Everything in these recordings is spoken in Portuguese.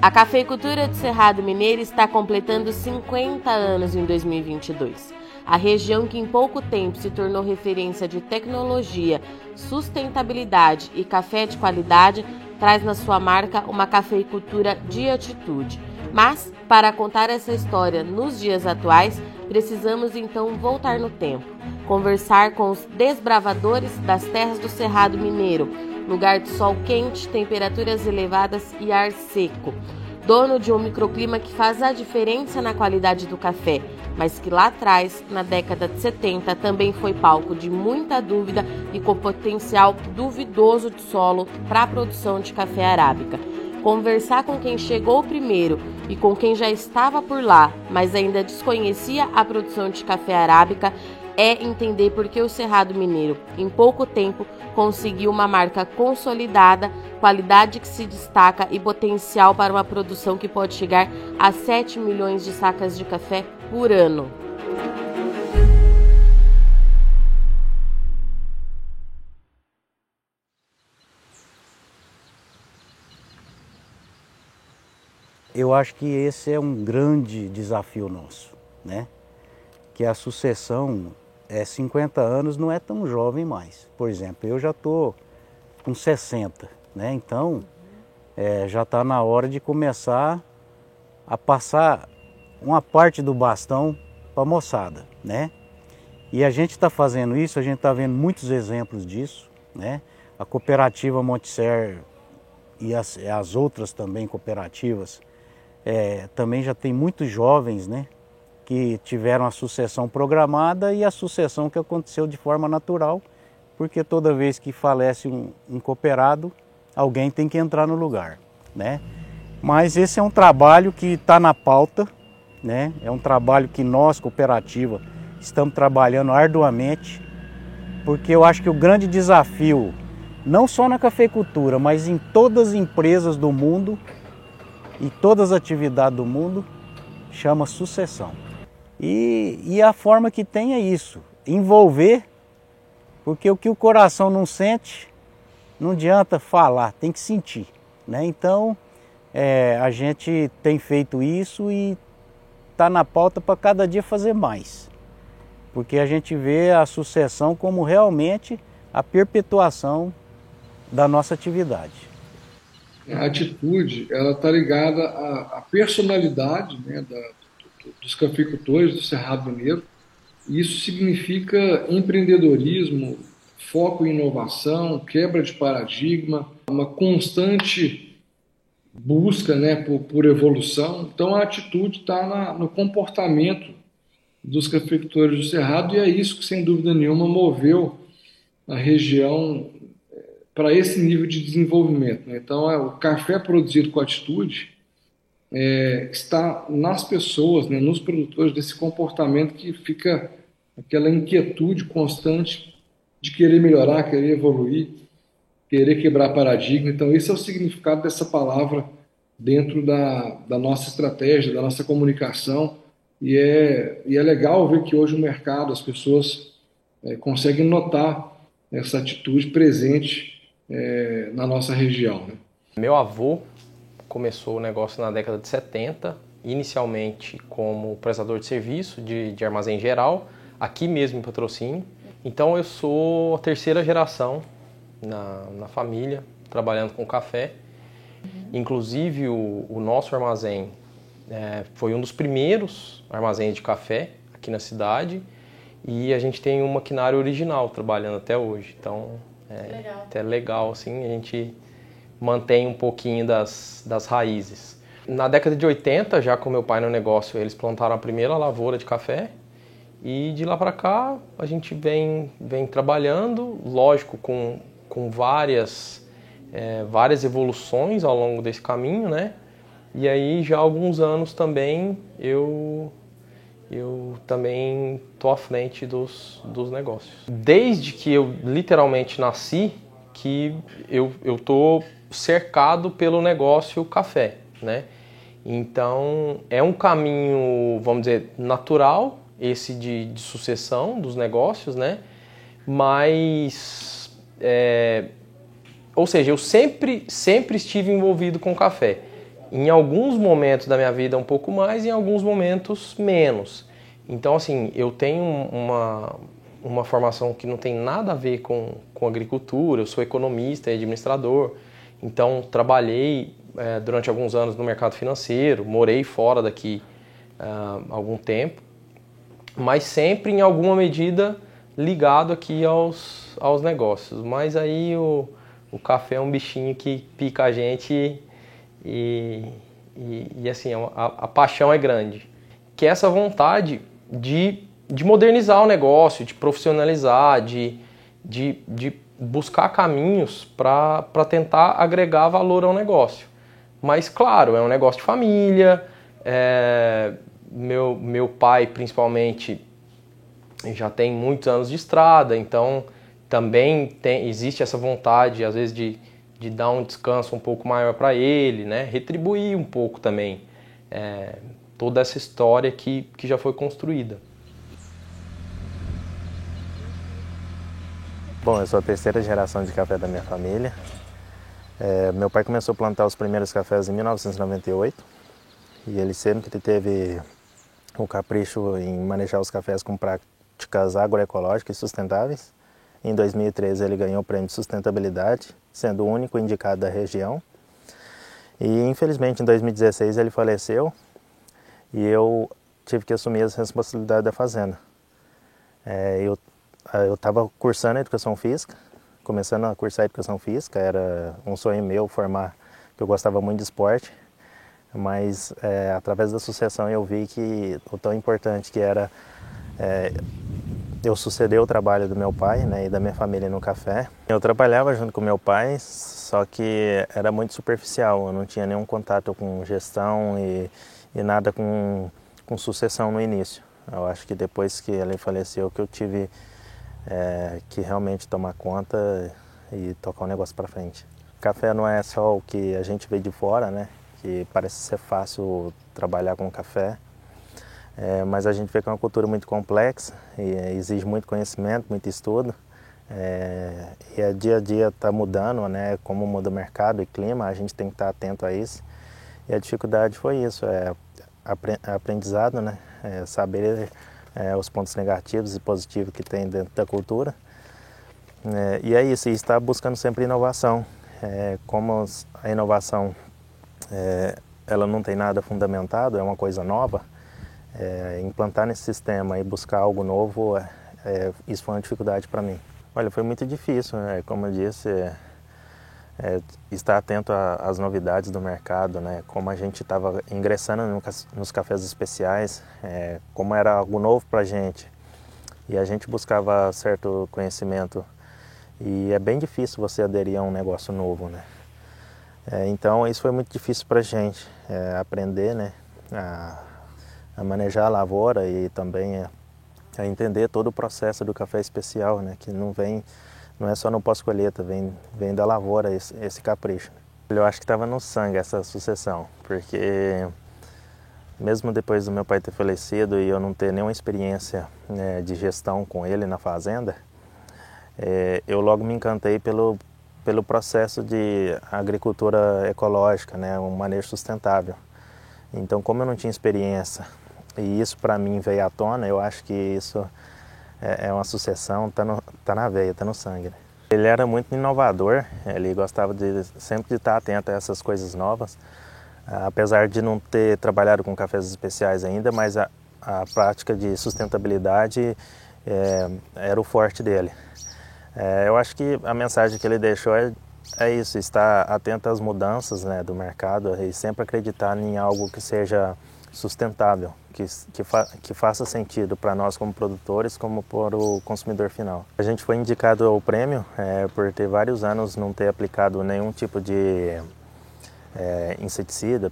A cafeicultura do Cerrado Mineiro está completando 50 anos em 2022. A região que em pouco tempo se tornou referência de tecnologia, sustentabilidade e café de qualidade traz na sua marca uma cafeicultura de atitude. Mas, para contar essa história nos dias atuais, precisamos então voltar no tempo, conversar com os desbravadores das terras do Cerrado Mineiro, lugar de sol quente, temperaturas elevadas e ar seco. Dono de um microclima que faz a diferença na qualidade do café, mas que lá atrás, na década de 70, também foi palco de muita dúvida e com potencial duvidoso de solo para a produção de café arábica. Conversar com quem chegou primeiro e com quem já estava por lá, mas ainda desconhecia a produção de café arábica, é entender por que o Cerrado Mineiro, em pouco tempo, conseguiu uma marca consolidada, qualidade que se destaca e potencial para uma produção que pode chegar a 7 milhões de sacas de café por ano. Eu acho que esse é um grande desafio nosso, né? Que a sucessão é 50 anos não é tão jovem mais. Por exemplo, eu já estou com 60, né? Então é, já está na hora de começar a passar uma parte do bastão para a moçada, né? E a gente está fazendo isso, a gente está vendo muitos exemplos disso, né? A cooperativa Montser e as, as outras também cooperativas é, também já tem muitos jovens, né? Que tiveram a sucessão programada e a sucessão que aconteceu de forma natural, porque toda vez que falece um, um cooperado, alguém tem que entrar no lugar, né? Mas esse é um trabalho que está na pauta, né? É um trabalho que nós, cooperativa, estamos trabalhando arduamente, porque eu acho que o grande desafio, não só na cafeicultura, mas em todas as empresas do mundo, e todas as atividades do mundo chama sucessão. E, e a forma que tem é isso, envolver, porque o que o coração não sente, não adianta falar, tem que sentir. Né? Então é, a gente tem feito isso e está na pauta para cada dia fazer mais. Porque a gente vê a sucessão como realmente a perpetuação da nossa atividade a atitude ela está ligada à, à personalidade né, da, dos cafeicultores do Cerrado Mineiro. Isso significa empreendedorismo, foco em inovação, quebra de paradigma, uma constante busca né, por, por evolução. Então a atitude está no comportamento dos cafeicultores do Cerrado e é isso que, sem dúvida nenhuma, moveu a região para esse nível de desenvolvimento. Né? Então, é, o café produzido com atitude é, está nas pessoas, né, nos produtores, desse comportamento que fica aquela inquietude constante de querer melhorar, querer evoluir, querer quebrar paradigma. Então, esse é o significado dessa palavra dentro da, da nossa estratégia, da nossa comunicação. E é, e é legal ver que hoje o mercado, as pessoas é, conseguem notar essa atitude presente é, na nossa região. Né? Meu avô começou o negócio na década de 70, inicialmente como prestador de serviço de, de armazém geral, aqui mesmo em patrocínio. Então eu sou a terceira geração na, na família, trabalhando com café. Inclusive o, o nosso armazém é, foi um dos primeiros armazéns de café aqui na cidade e a gente tem um maquinário original trabalhando até hoje. Então é legal. até legal, assim, a gente mantém um pouquinho das, das raízes. Na década de 80, já com meu pai no negócio, eles plantaram a primeira lavoura de café e de lá para cá a gente vem, vem trabalhando, lógico, com, com várias, é, várias evoluções ao longo desse caminho, né? E aí já há alguns anos também eu eu também tô à frente dos, dos negócios. Desde que eu literalmente nasci, que eu, tô cercado pelo negócio café, né? Então é um caminho, vamos dizer, natural, esse de, de sucessão dos negócios, né? Mas, é, ou seja, eu sempre, sempre estive envolvido com café. Em alguns momentos da minha vida um pouco mais, em alguns momentos menos. Então, assim, eu tenho uma, uma formação que não tem nada a ver com, com agricultura, eu sou economista e administrador, então trabalhei é, durante alguns anos no mercado financeiro, morei fora daqui uh, algum tempo, mas sempre em alguma medida ligado aqui aos, aos negócios. Mas aí o, o café é um bichinho que pica a gente e, e, e assim, a, a, paixão é grande. Que é essa vontade de, de modernizar o negócio, de profissionalizar, de, de, de buscar caminhos para tentar agregar valor ao negócio. Mas, claro, é um negócio de família, é, meu, meu pai, principalmente, já tem muitos anos de estrada, então também tem, existe essa vontade, às vezes, de, de dar um descanso um pouco maior para ele, né? retribuir um pouco também é, toda essa história que, que já foi construída. Bom, eu sou a terceira geração de café da minha família. É, meu pai começou a plantar os primeiros cafés em 1998 e ele sempre teve o capricho em manejar os cafés com práticas agroecológicas e sustentáveis. Em 2013 ele ganhou o prêmio de sustentabilidade, sendo o único indicado da região. E infelizmente em 2016 ele faleceu e eu tive que assumir essa responsabilidade da fazenda. É, eu eu estava cursando educação física, começando a cursar educação física, era um sonho meu formar, que eu gostava muito de esporte, mas é, através da sucessão eu vi que o tão importante que era é, eu suceder o trabalho do meu pai né, e da minha família no café. Eu trabalhava junto com meu pai, só que era muito superficial, eu não tinha nenhum contato com gestão e, e nada com, com sucessão no início. Eu acho que depois que ele faleceu que eu tive é, que realmente tomar conta e tocar o negócio para frente. Café não é só o que a gente vê de fora, né? que parece ser fácil trabalhar com café, é, mas a gente vê que é uma cultura muito complexa e exige muito conhecimento, muito estudo. É, e a dia a dia está mudando, né? Como muda o mercado e clima, a gente tem que estar tá atento a isso. E a dificuldade foi isso, é aprendizado, né? É saber é, os pontos negativos e positivos que tem dentro da cultura. É, e é isso, e está buscando sempre inovação. É, como a inovação é, ela não tem nada fundamentado, é uma coisa nova, é, implantar nesse sistema e buscar algo novo, é, é isso foi uma dificuldade para mim. Olha, foi muito difícil, né? como eu disse, é, estar atento às novidades do mercado, né? como a gente estava ingressando no, nos cafés especiais, é, como era algo novo para a gente e a gente buscava certo conhecimento e é bem difícil você aderir a um negócio novo, né? É, então isso foi muito difícil para a gente aprender, né? A, a, manejar a lavoura e também a, a, entender todo o processo do café especial, né? Que não vem não é só no pós-colheita, vem, vem da lavoura esse, esse capricho. Eu acho que estava no sangue essa sucessão, porque mesmo depois do meu pai ter falecido e eu não ter nenhuma experiência né, de gestão com ele na fazenda, é, eu logo me encantei pelo, pelo processo de agricultura ecológica, né, um manejo sustentável. Então, como eu não tinha experiência e isso para mim veio à tona, eu acho que isso é, é uma sucessão, está tá na veia, está no sangue. Né? Ele era muito inovador, ele gostava de sempre de estar atento a essas coisas novas, apesar de não ter trabalhado com cafés especiais ainda, mas a, a prática de sustentabilidade é, era o forte dele. É, eu acho que a mensagem que ele deixou é, é isso, estar atento às mudanças né, do mercado e sempre acreditar em algo que seja sustentável, que, que, fa que faça sentido para nós como produtores, como para o consumidor final. A gente foi indicado ao prêmio é, por ter vários anos não ter aplicado nenhum tipo de é, inseticida,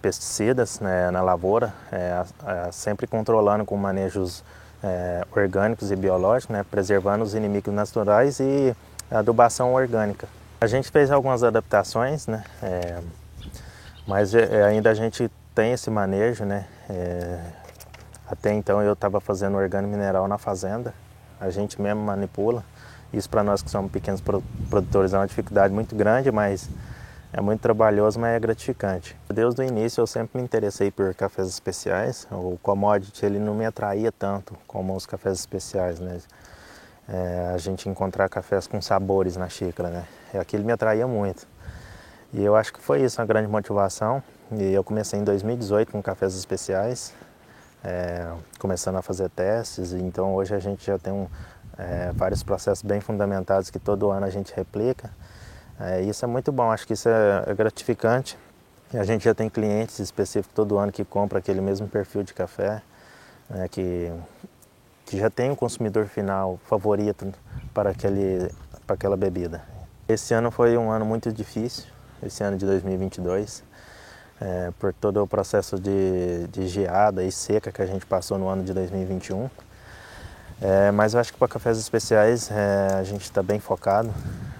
pesticidas né, na lavoura, é, sempre controlando com manejos é, orgânicos e biológicos, né, preservando os inimigos naturais e adubação orgânica. A gente fez algumas adaptações, né, é, mas é, ainda a gente tem esse manejo, né? É, até então eu estava fazendo orgânico mineral na fazenda, a gente mesmo manipula. Isso para nós que somos pequenos produtores é uma dificuldade muito grande, mas é muito trabalhoso, mas é gratificante. Desde o início eu sempre me interessei por cafés especiais. O commodity ele não me atraía tanto como os cafés especiais, né? É, a gente encontrar cafés com sabores na xícara, né? Aquilo me atraía muito. E eu acho que foi isso a grande motivação. E eu comecei em 2018 com cafés especiais, é, começando a fazer testes. Então hoje a gente já tem um, é, vários processos bem fundamentados que todo ano a gente replica. É, isso é muito bom, acho que isso é, é gratificante. A gente já tem clientes específicos todo ano que compram aquele mesmo perfil de café, né, que, que já tem um consumidor final favorito para, aquele, para aquela bebida. Esse ano foi um ano muito difícil, esse ano de 2022, é, por todo o processo de, de geada e seca que a gente passou no ano de 2021. É, mas eu acho que para cafés especiais é, a gente está bem focado.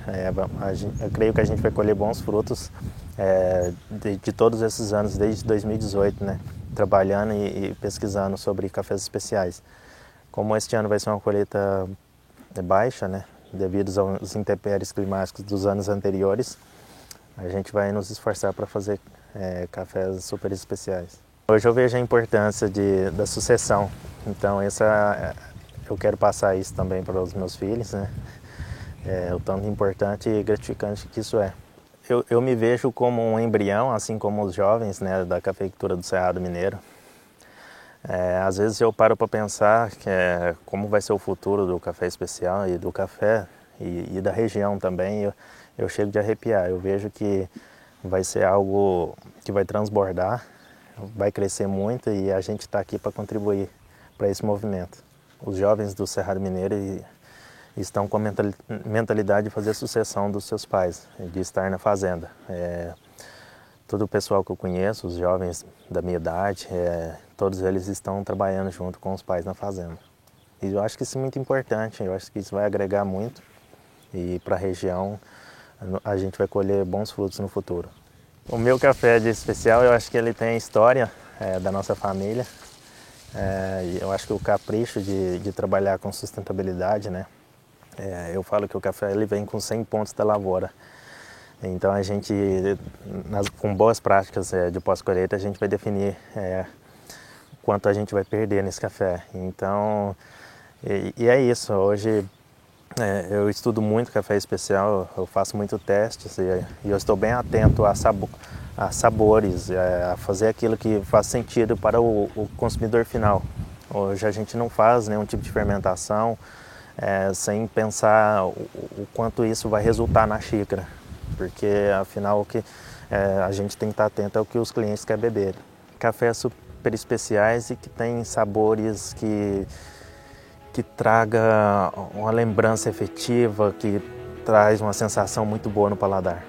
É, gente, eu creio que a gente vai colher bons frutos é, de, de, todos esses anos, desde 2018, né? trabalhando e, e, pesquisando sobre cafés especiais. Como este ano vai ser uma colheita baixa, né? devido aos intempéries climáticos dos anos anteriores, a gente vai nos esforçar para fazer é, cafés super especiais. Hoje eu vejo a importância de, da sucessão, então essa eu quero passar isso também para os meus filhos, né? É, o tanto importante e gratificante que isso é. Eu, eu me vejo como um embrião, assim como os jovens né, da cafeicultura do Cerrado Mineiro. É, às vezes eu paro para pensar que é, como vai ser o futuro do café especial e do café e, e da região também. Eu, eu chego de arrepiar. Eu vejo que vai ser algo que vai transbordar, vai crescer muito e a gente está aqui para contribuir para esse movimento os jovens do Cerrado Mineiro estão com a mentalidade de fazer sucessão dos seus pais, de estar na fazenda. É, todo o pessoal que eu conheço, os jovens da minha idade, é, todos eles estão trabalhando junto com os pais na fazenda. E eu acho que isso é muito importante, eu acho que isso vai agregar muito e para a região a gente vai colher bons frutos no futuro. O meu café de especial, eu acho que ele tem a história é, da nossa família, é, eu acho que o capricho de, de trabalhar com sustentabilidade, né? É, eu falo que o café ele vem com 100 pontos da lavoura. Então a gente, nas, com boas práticas é, de pós-colheita, a gente vai definir é, quanto a gente vai perder nesse café. Então, e, e é isso. Hoje é, eu estudo muito café especial, eu faço muito testes e, e eu estou bem atento a sabor a sabores, é, a fazer aquilo que faz sentido para o, o consumidor final. Hoje a gente não faz nenhum tipo de fermentação é, sem pensar o, o, quanto isso vai resultar na xícara, porque afinal o que é, a gente tem que estar atento ao que os clientes querem beber. Cafés super especiais e que tem sabores que que traga uma lembrança efetiva, que traz uma sensação muito boa no paladar.